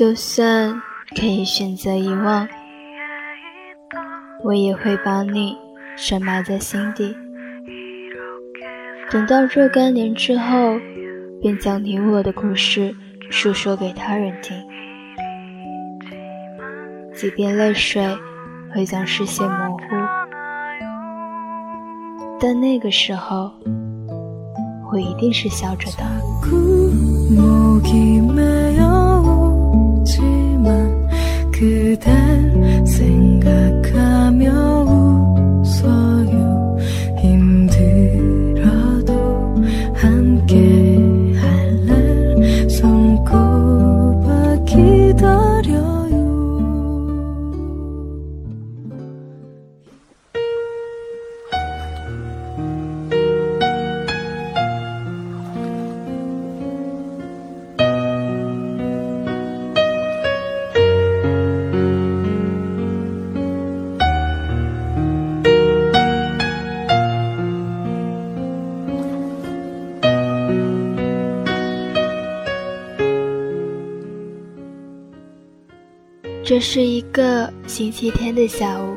就算可以选择遗忘，我也会把你深埋在心底。等到若干年之后，便将你我的故事述说给他人听。即便泪水会将视线模糊，但那个时候，我一定是笑着的。 그댈 생각하 这是一个星期天的下午，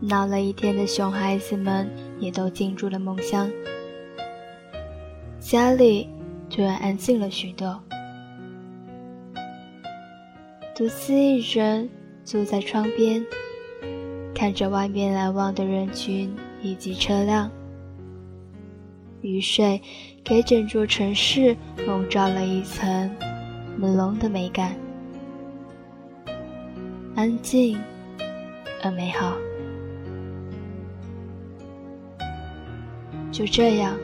闹了一天的熊孩子们也都进入了梦乡，家里突然安静了许多，独自一人坐在窗边，看着外面来往的人群以及车辆，雨水给整座城市笼罩了一层朦胧的美感。安静而美好，就这样，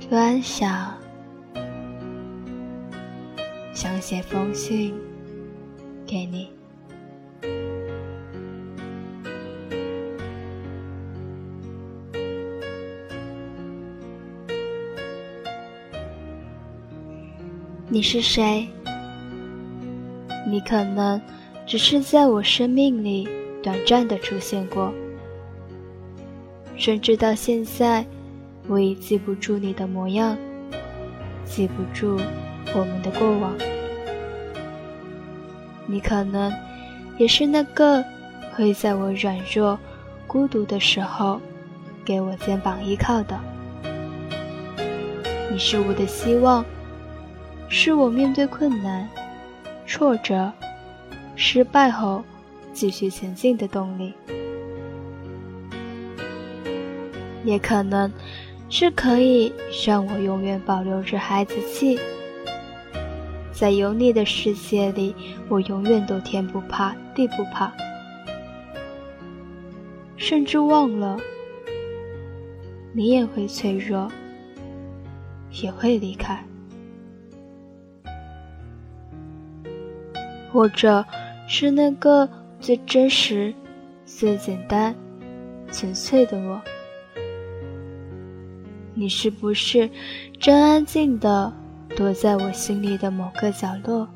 突然想，想写封信给你。你是谁？你可能只是在我生命里短暂的出现过，甚至到现在，我已记不住你的模样，记不住我们的过往。你可能也是那个会在我软弱、孤独的时候给我肩膀依靠的。你是我的希望，是我面对困难。挫折、失败后继续前进的动力，也可能是可以让我永远保留着孩子气。在有你的世界里，我永远都天不怕地不怕，甚至忘了你也会脆弱，也会离开。或者是那个最真实、最简单、纯粹的我，你是不是真安静的躲在我心里的某个角落，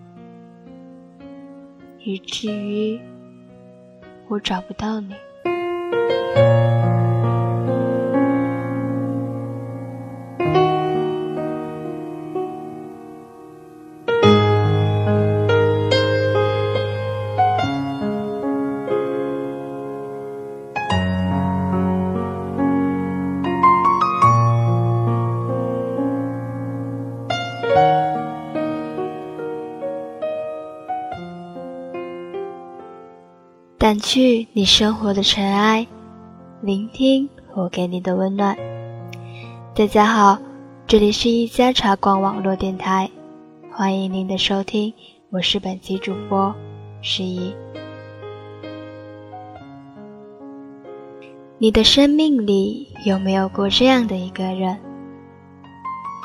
以至于我找不到你？掸去你生活的尘埃，聆听我给你的温暖。大家好，这里是一家茶馆网络电台，欢迎您的收听，我是本期主播十一。你的生命里有没有过这样的一个人？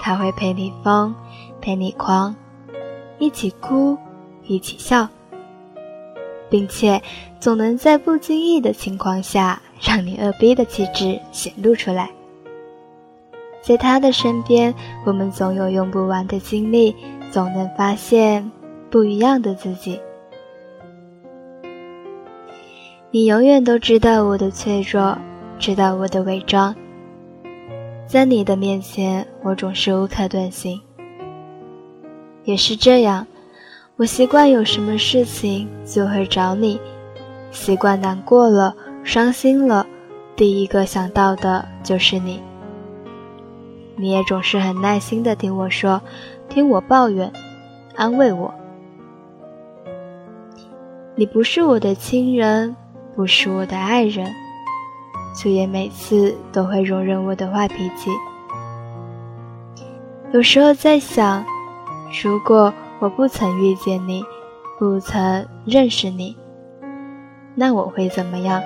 他会陪你疯，陪你狂，一起哭，一起笑。并且总能在不经意的情况下，让你恶逼的气质显露出来。在他的身边，我们总有用不完的精力，总能发现不一样的自己。你永远都知道我的脆弱，知道我的伪装。在你的面前，我总是无可遁形。也是这样。我习惯有什么事情就会找你，习惯难过了、伤心了，第一个想到的就是你。你也总是很耐心的听我说，听我抱怨，安慰我。你不是我的亲人，不是我的爱人，却也每次都会容忍我的坏脾气。有时候在想，如果我不曾遇见你，不曾认识你，那我会怎么样？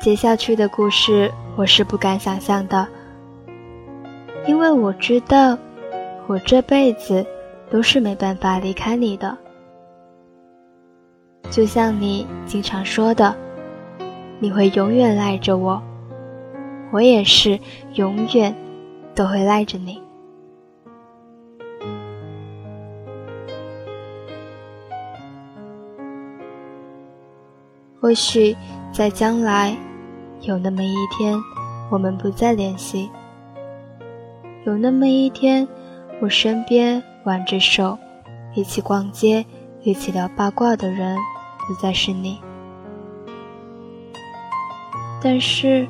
接下去的故事，我是不敢想象的。因为我知道，我这辈子都是没办法离开你的。就像你经常说的，你会永远赖着我，我也是永远都会赖着你。或许在将来，有那么一天，我们不再联系。有那么一天，我身边挽着手，一起逛街、一起聊八卦的人，不再是你。但是，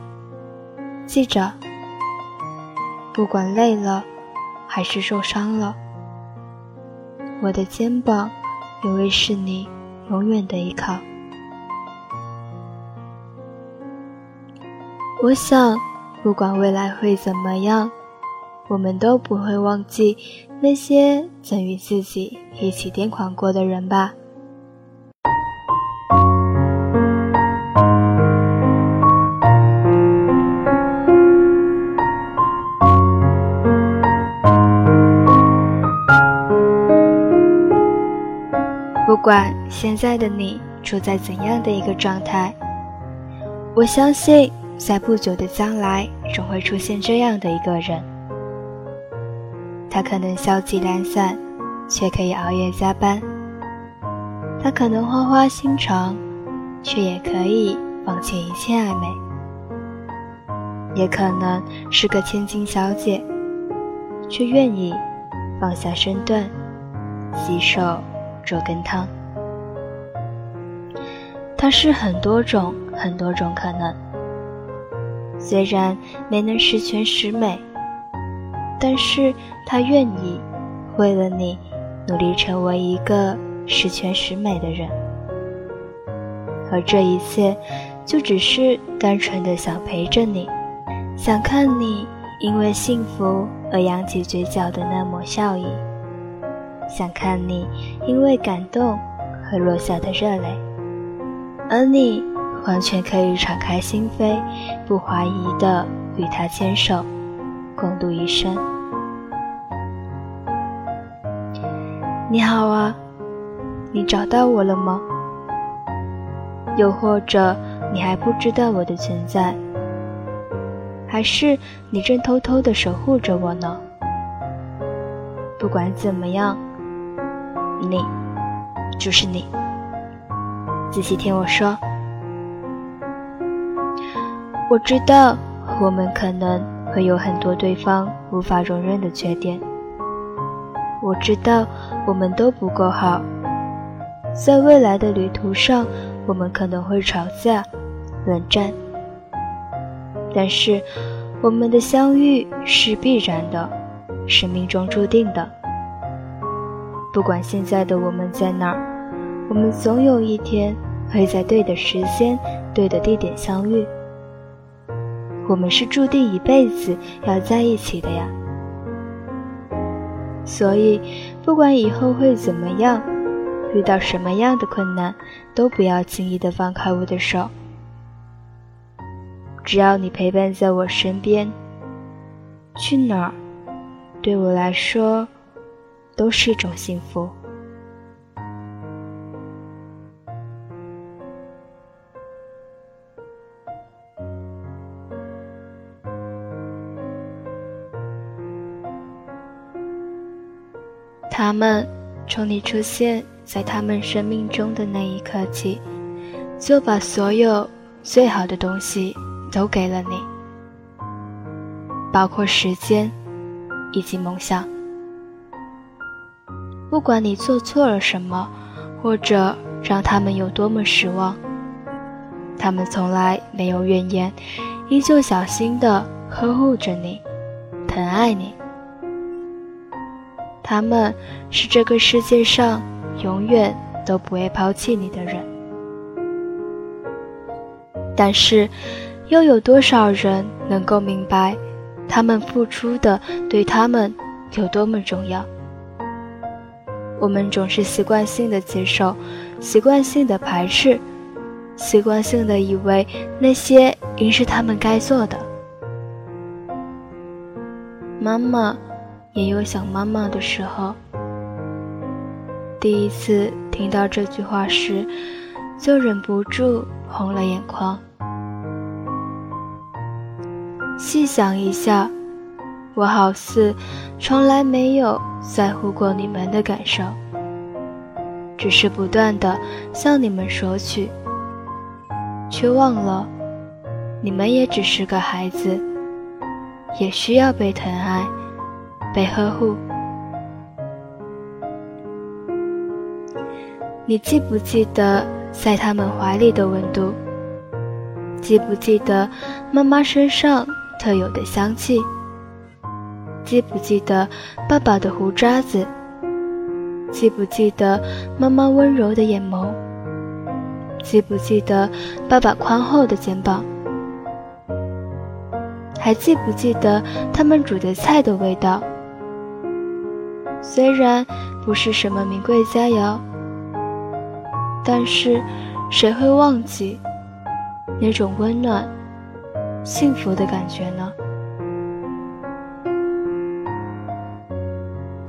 记着，不管累了还是受伤了，我的肩膀也会是你永远的依靠。我想，不管未来会怎么样。我们都不会忘记那些曾与自己一起癫狂过的人吧。不管现在的你处在怎样的一个状态，我相信在不久的将来，总会出现这样的一个人。他可能消极懒散，却可以熬夜加班；他可能花花心肠，却也可以放弃一切暧昧；也可能是个千金小姐，却愿意放下身段，洗手做羹汤。他是很多种、很多种可能，虽然没能十全十美。但是他愿意为了你努力成为一个十全十美的人，而这一切就只是单纯的想陪着你，想看你因为幸福而扬起嘴角的那抹笑意，想看你因为感动而落下的热泪，而你完全可以敞开心扉，不怀疑的与他牵手。共度一生。你好啊，你找到我了吗？又或者你还不知道我的存在？还是你正偷偷的守护着我呢？不管怎么样，你就是你。仔细听我说，我知道我们可能。会有很多对方无法容忍的缺点。我知道我们都不够好，在未来的旅途上，我们可能会吵架、冷战。但是，我们的相遇是必然的，是命中注定的。不管现在的我们在哪儿，我们总有一天会在对的时间、对的地点相遇。我们是注定一辈子要在一起的呀，所以不管以后会怎么样，遇到什么样的困难，都不要轻易的放开我的手。只要你陪伴在我身边，去哪儿，对我来说，都是一种幸福。他们从你出现在他们生命中的那一刻起，就把所有最好的东西都给了你，包括时间以及梦想。不管你做错了什么，或者让他们有多么失望，他们从来没有怨言，依旧小心地呵护着你，疼爱你。他们是这个世界上永远都不会抛弃你的人。但是，又有多少人能够明白，他们付出的对他们有多么重要？我们总是习惯性的接受，习惯性的排斥，习惯性的以为那些应是他们该做的。妈妈也有想妈妈的时候。第一次听到这句话时，就忍不住红了眼眶。细想一下，我好似从来没有在乎过你们的感受，只是不断的向你们索取，却忘了你们也只是个孩子，也需要被疼爱、被呵护。你记不记得在他们怀里的温度？记不记得妈妈身上？特有的香气，记不记得爸爸的胡渣子？记不记得妈妈温柔的眼眸？记不记得爸爸宽厚的肩膀？还记不记得他们煮的菜的味道？虽然不是什么名贵佳肴，但是谁会忘记那种温暖？幸福的感觉呢？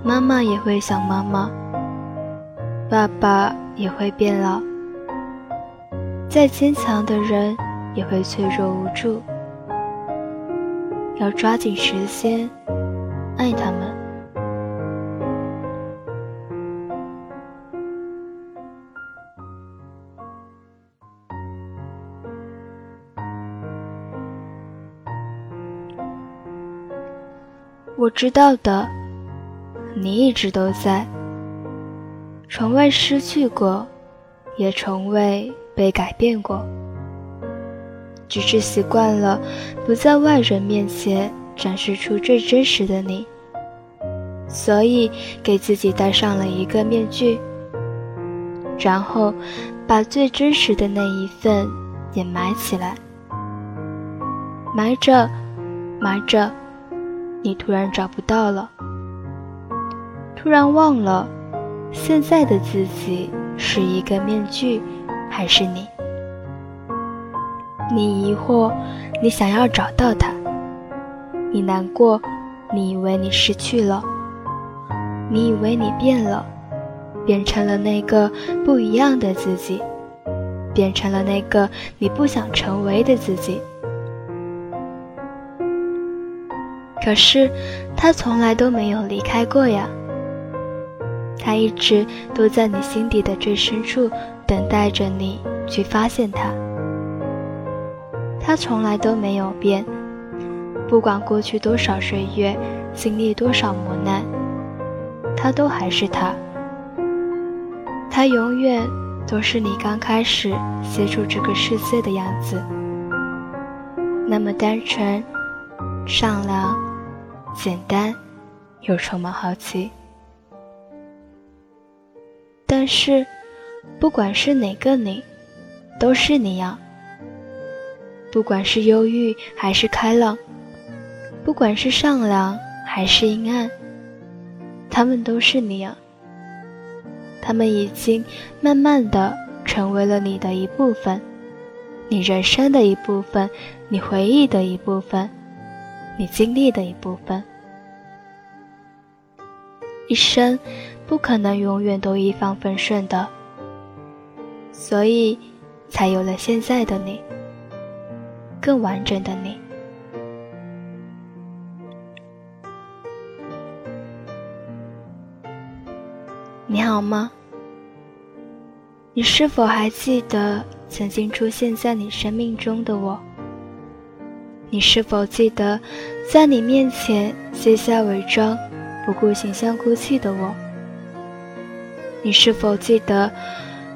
妈妈也会想妈妈，爸爸也会变老，再坚强的人也会脆弱无助，要抓紧时间爱他们。知道的，你一直都在，从未失去过，也从未被改变过，只是习惯了不在外人面前展示出最真实的你，所以给自己戴上了一个面具，然后把最真实的那一份掩埋起来，埋着，埋着。你突然找不到了，突然忘了，现在的自己是一个面具，还是你？你疑惑，你想要找到他；你难过，你以为你失去了；你以为你变了，变成了那个不一样的自己，变成了那个你不想成为的自己。可是，他从来都没有离开过呀。他一直都在你心底的最深处，等待着你去发现他。他从来都没有变，不管过去多少岁月，经历多少磨难，他都还是他。他永远都是你刚开始接触这个世界的样子，那么单纯、善良。简单，又充满好奇。但是，不管是哪个你，都是你呀。不管是忧郁还是开朗，不管是善良还是阴暗，他们都是你呀。他们已经慢慢的成为了你的一部分，你人生的一部分，你回忆的一部分。你经历的一部分，一生不可能永远都一帆风顺的，所以才有了现在的你，更完整的你。你好吗？你是否还记得曾经出现在你生命中的我？你是否记得，在你面前卸下伪装、不顾形象哭泣的我？你是否记得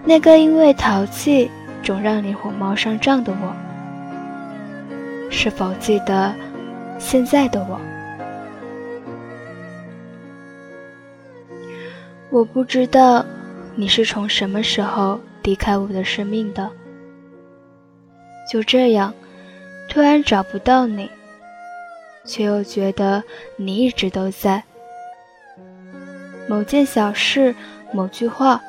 那个因为淘气总让你火冒三丈的我？是否记得现在的我？我不知道你是从什么时候离开我的生命的。就这样，突然找不到你，却又觉得你一直都在。某件小事。某句话，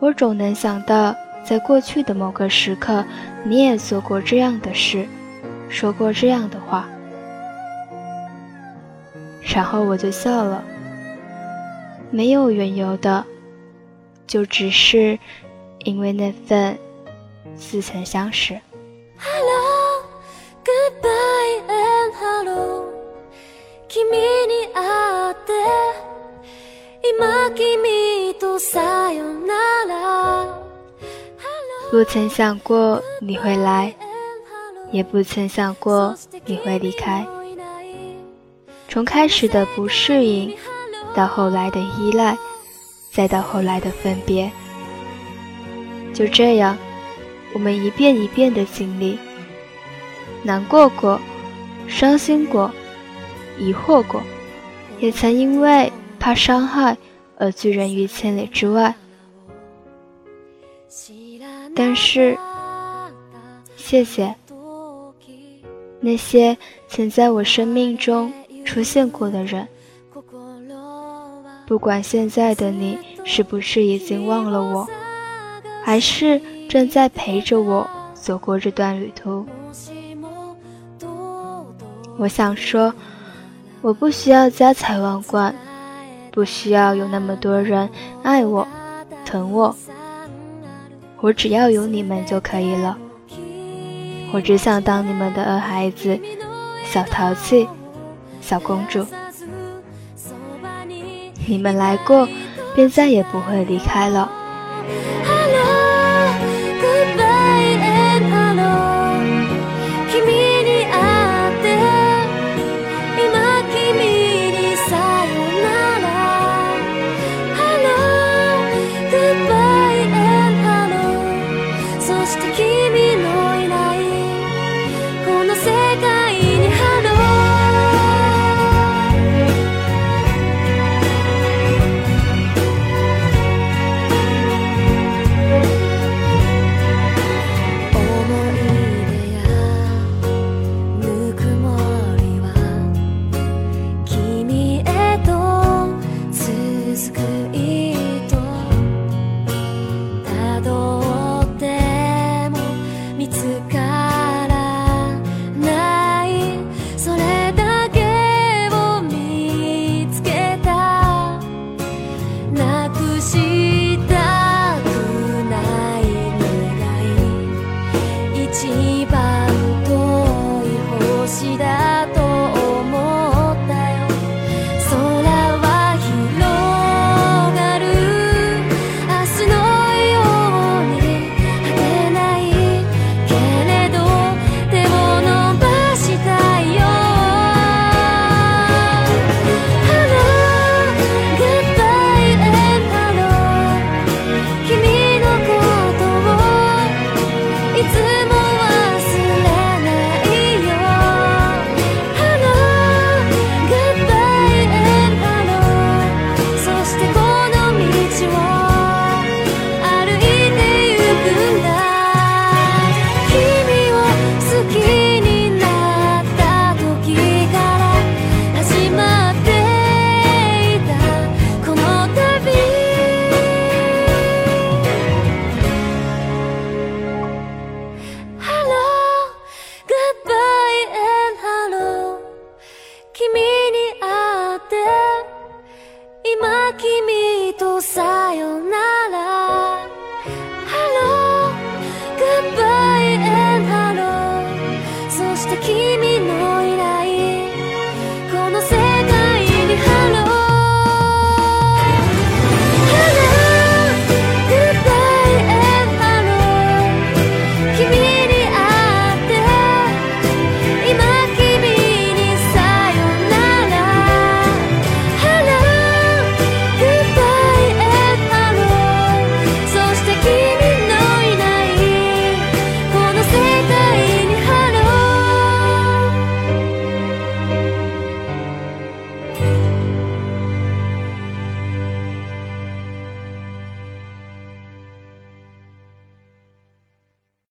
我总能想到，在过去的某个时刻，你也做过这样的事，说过这样的话，然后我就笑了，没有缘由的，就只是因为那份似曾相识。不曾想过你会来，也不曾想过你会离开。从开始的不适应，到后来的依赖，再到后来的分别，就这样，我们一遍一遍的经历，难过过，伤心过，疑惑过，也曾因为。怕伤害而拒人于千里之外，但是，谢谢那些曾在我生命中出现过的人。不管现在的你是不是已经忘了我，还是正在陪着我走过这段旅途，我想说，我不需要家财万贯。不需要有那么多人爱我、疼我，我只要有你们就可以了。我只想当你们的二孩子，小淘气，小公主。你们来过，便再也不会离开了。